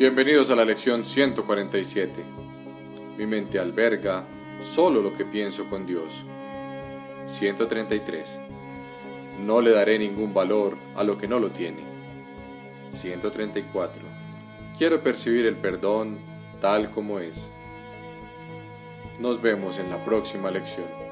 Bienvenidos a la lección 147. Mi mente alberga solo lo que pienso con Dios. 133. No le daré ningún valor a lo que no lo tiene. 134. Quiero percibir el perdón tal como es. Nos vemos en la próxima lección.